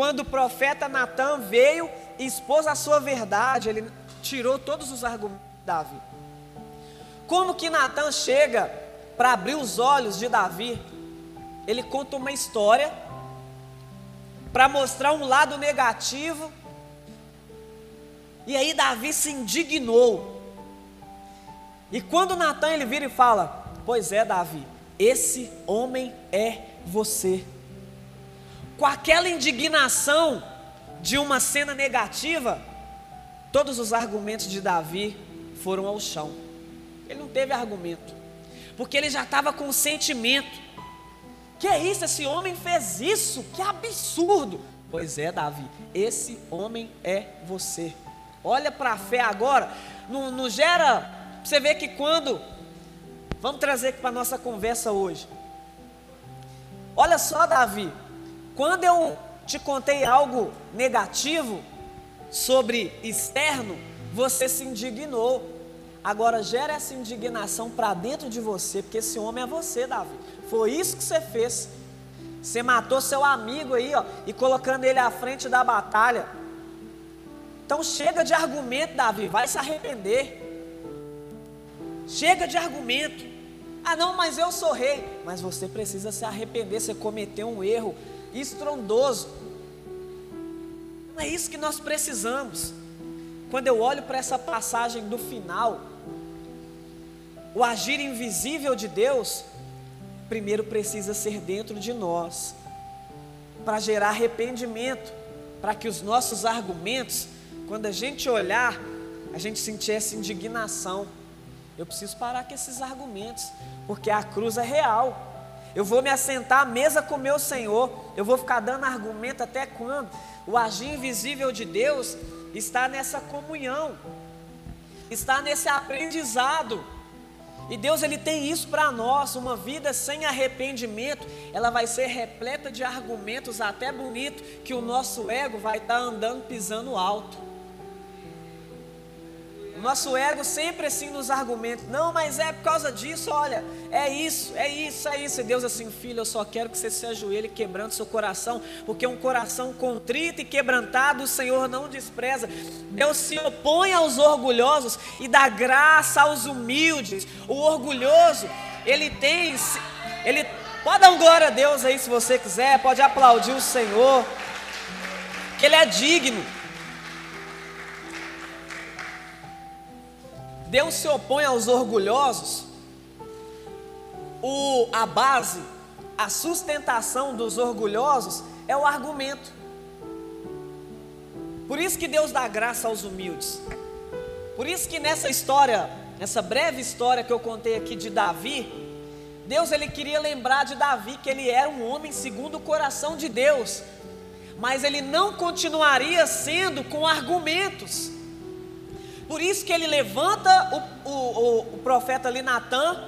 quando o profeta Natan veio e expôs a sua verdade, ele tirou todos os argumentos de Davi. Como que Natan chega para abrir os olhos de Davi? Ele conta uma história para mostrar um lado negativo. E aí Davi se indignou. E quando Natan ele vira e fala: Pois é, Davi, esse homem é você. Com aquela indignação de uma cena negativa, todos os argumentos de Davi foram ao chão. Ele não teve argumento, porque ele já estava com o sentimento. Que é isso? Esse homem fez isso? Que absurdo! Pois é, Davi, esse homem é você. Olha para a fé agora, não, gera você vê que quando. Vamos trazer aqui para a nossa conversa hoje. Olha só, Davi. Quando eu te contei algo negativo sobre externo, você se indignou. Agora gera essa indignação para dentro de você, porque esse homem é você, Davi. Foi isso que você fez. Você matou seu amigo aí, ó, e colocando ele à frente da batalha. Então chega de argumento, Davi, vai se arrepender. Chega de argumento. Ah, não, mas eu sou rei. Mas você precisa se arrepender, você cometeu um erro estrondoso. Não é isso que nós precisamos. Quando eu olho para essa passagem do final, o agir invisível de Deus, primeiro precisa ser dentro de nós, para gerar arrependimento, para que os nossos argumentos, quando a gente olhar, a gente sentir essa indignação. Eu preciso parar com esses argumentos, porque a cruz é real. Eu vou me assentar à mesa com meu Senhor, eu vou ficar dando argumento até quando? O agir invisível de Deus está nessa comunhão, está nesse aprendizado. E Deus ele tem isso para nós, uma vida sem arrependimento, ela vai ser repleta de argumentos até bonito que o nosso ego vai estar tá andando pisando alto. O nosso ego sempre assim nos argumenta, não, mas é por causa disso, olha, é isso, é isso, é isso. E Deus assim, filho, eu só quero que você se ajoelhe quebrando seu coração, porque um coração contrito e quebrantado o Senhor não despreza. Deus se opõe aos orgulhosos e dá graça aos humildes. O orgulhoso, ele tem, ele pode dar um glória a Deus aí se você quiser, pode aplaudir o Senhor, que ele é digno. Deus se opõe aos orgulhosos, o, a base, a sustentação dos orgulhosos é o argumento. Por isso que Deus dá graça aos humildes. Por isso que nessa história, nessa breve história que eu contei aqui de Davi, Deus ele queria lembrar de Davi que ele era um homem segundo o coração de Deus, mas ele não continuaria sendo com argumentos. Por isso que ele levanta o, o, o profeta ali Natan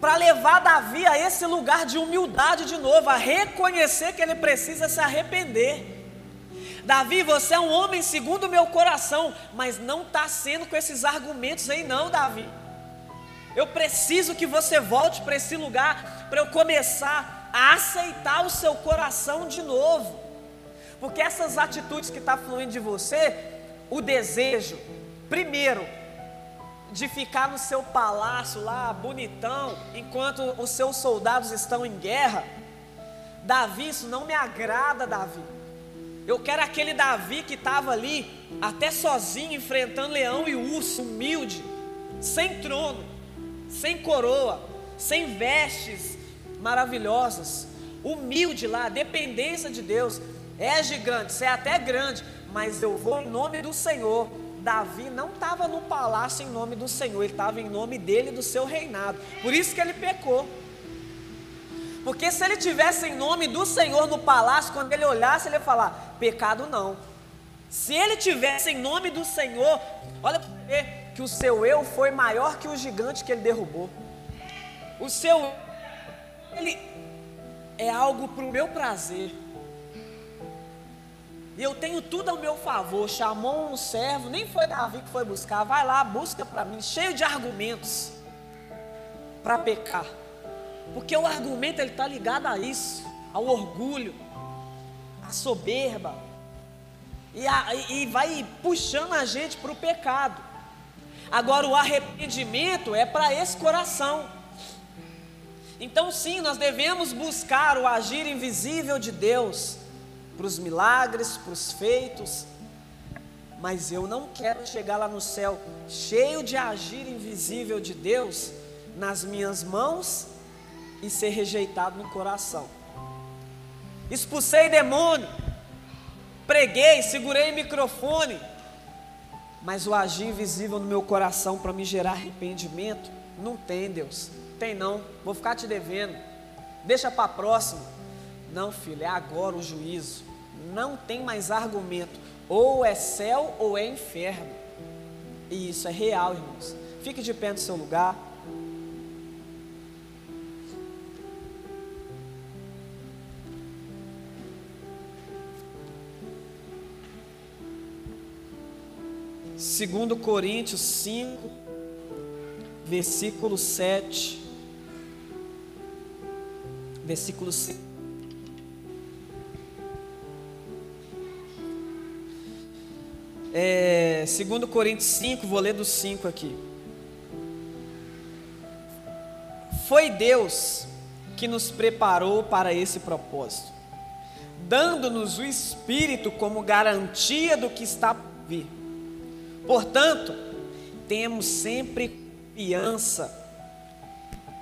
para levar Davi a esse lugar de humildade de novo, a reconhecer que ele precisa se arrepender. Davi, você é um homem segundo o meu coração, mas não está sendo com esses argumentos aí, não, Davi. Eu preciso que você volte para esse lugar para eu começar a aceitar o seu coração de novo, porque essas atitudes que estão tá fluindo de você, o desejo, Primeiro, de ficar no seu palácio lá, bonitão, enquanto os seus soldados estão em guerra. Davi, isso não me agrada, Davi. Eu quero aquele Davi que estava ali, até sozinho, enfrentando leão e urso, humilde, sem trono, sem coroa, sem vestes maravilhosas, humilde lá, dependência de Deus. É gigante, você é até grande, mas eu vou em nome do Senhor Davi não estava no palácio em nome do Senhor, ele estava em nome dele e do seu reinado. Por isso que ele pecou. Porque se ele tivesse em nome do Senhor no palácio, quando ele olhasse, ele ia falar: pecado não. Se ele tivesse em nome do Senhor, olha para ver que o seu eu foi maior que o gigante que ele derrubou. O seu ele é algo para o meu prazer. E eu tenho tudo ao meu favor. Chamou um servo, nem foi Davi que foi buscar. Vai lá, busca para mim, cheio de argumentos para pecar. Porque o argumento ele está ligado a isso, ao orgulho, à soberba. E, a, e vai puxando a gente para o pecado. Agora, o arrependimento é para esse coração. Então, sim, nós devemos buscar o agir invisível de Deus para os milagres, para os feitos, mas eu não quero chegar lá no céu cheio de agir invisível de Deus nas minhas mãos e ser rejeitado no coração. Expulsei demônio, preguei, segurei microfone, mas o agir invisível no meu coração para me gerar arrependimento, não tem, Deus. Tem não, vou ficar te devendo. Deixa para a próxima. Não, filho, é agora o juízo. Não tem mais argumento. Ou é céu ou é inferno. E isso é real, irmãos. Fique de pé no seu lugar. Segundo Coríntios 5, versículo 7. Versículo 7. É, segundo Coríntios 5, vou ler do 5 aqui. Foi Deus que nos preparou para esse propósito, dando-nos o Espírito como garantia do que está por vir. Portanto, temos sempre confiança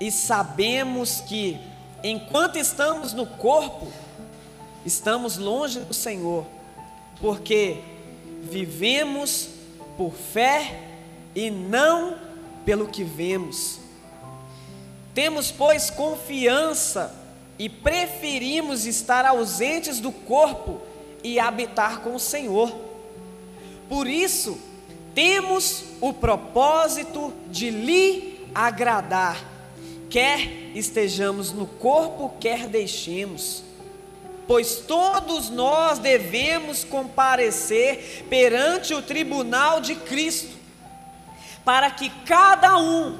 e sabemos que, enquanto estamos no corpo, estamos longe do Senhor, porque vivemos por fé e não pelo que vemos. Temos, pois, confiança e preferimos estar ausentes do corpo e habitar com o Senhor. Por isso, temos o propósito de lhe agradar, quer estejamos no corpo, quer deixemos. Pois todos nós devemos comparecer perante o tribunal de Cristo, para que cada um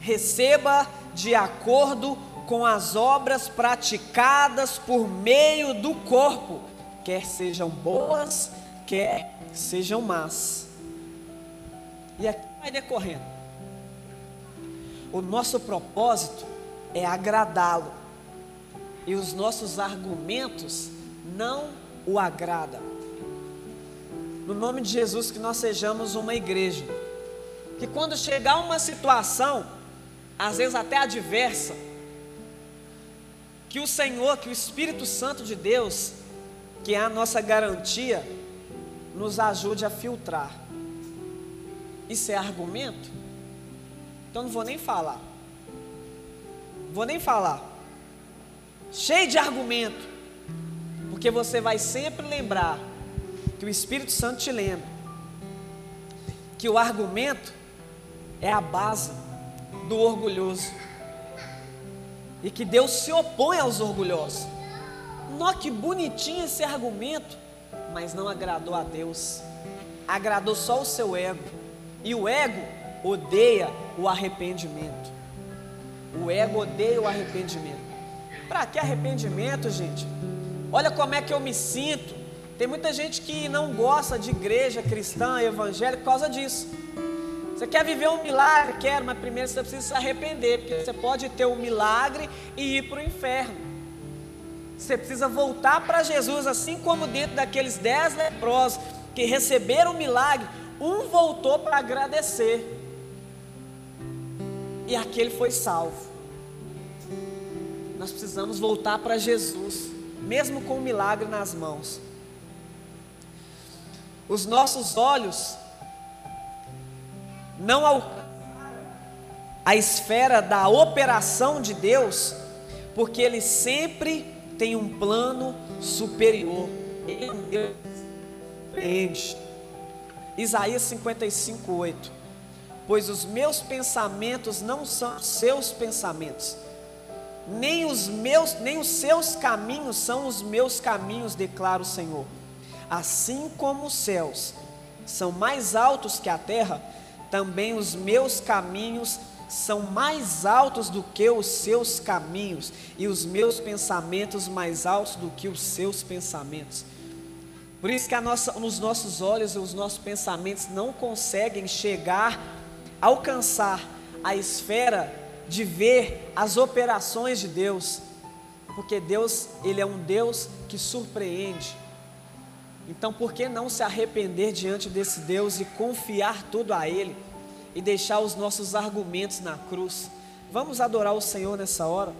receba de acordo com as obras praticadas por meio do corpo, quer sejam boas, quer sejam más. E aqui vai decorrendo. O nosso propósito é agradá-lo. E os nossos argumentos não o agradam. No nome de Jesus, que nós sejamos uma igreja. Que quando chegar uma situação às vezes até adversa, que o Senhor, que o Espírito Santo de Deus, que é a nossa garantia, nos ajude a filtrar. Isso é argumento? Então não vou nem falar. Vou nem falar. Cheio de argumento. Porque você vai sempre lembrar que o Espírito Santo te lembra que o argumento é a base do orgulhoso. E que Deus se opõe aos orgulhosos. Nó que bonitinho esse argumento, mas não agradou a Deus. Agradou só o seu ego. E o ego odeia o arrependimento. O ego odeia o arrependimento. Para que arrependimento, gente? Olha como é que eu me sinto. Tem muita gente que não gosta de igreja cristã, evangélica por causa disso. Você quer viver um milagre? Quero, mas primeiro você precisa se arrepender, porque você pode ter um milagre e ir para o inferno. Você precisa voltar para Jesus, assim como dentro daqueles dez leprosos que receberam o milagre, um voltou para agradecer, e aquele foi salvo. Nós precisamos voltar para Jesus, mesmo com o milagre nas mãos. Os nossos olhos não alcançaram a esfera da operação de Deus, porque Ele sempre tem um plano superior. Ele Deus compreende. Isaías 55, 8. Pois os meus pensamentos não são seus pensamentos, nem os meus, nem os seus caminhos são os meus caminhos, declara o Senhor. Assim como os céus são mais altos que a terra, também os meus caminhos são mais altos do que os seus caminhos, e os meus pensamentos mais altos do que os seus pensamentos. Por isso que nossa, os nossos olhos e os nossos pensamentos não conseguem chegar, alcançar a esfera de ver as operações de Deus, porque Deus, Ele é um Deus que surpreende. Então, por que não se arrepender diante desse Deus e confiar tudo a Ele e deixar os nossos argumentos na cruz? Vamos adorar o Senhor nessa hora.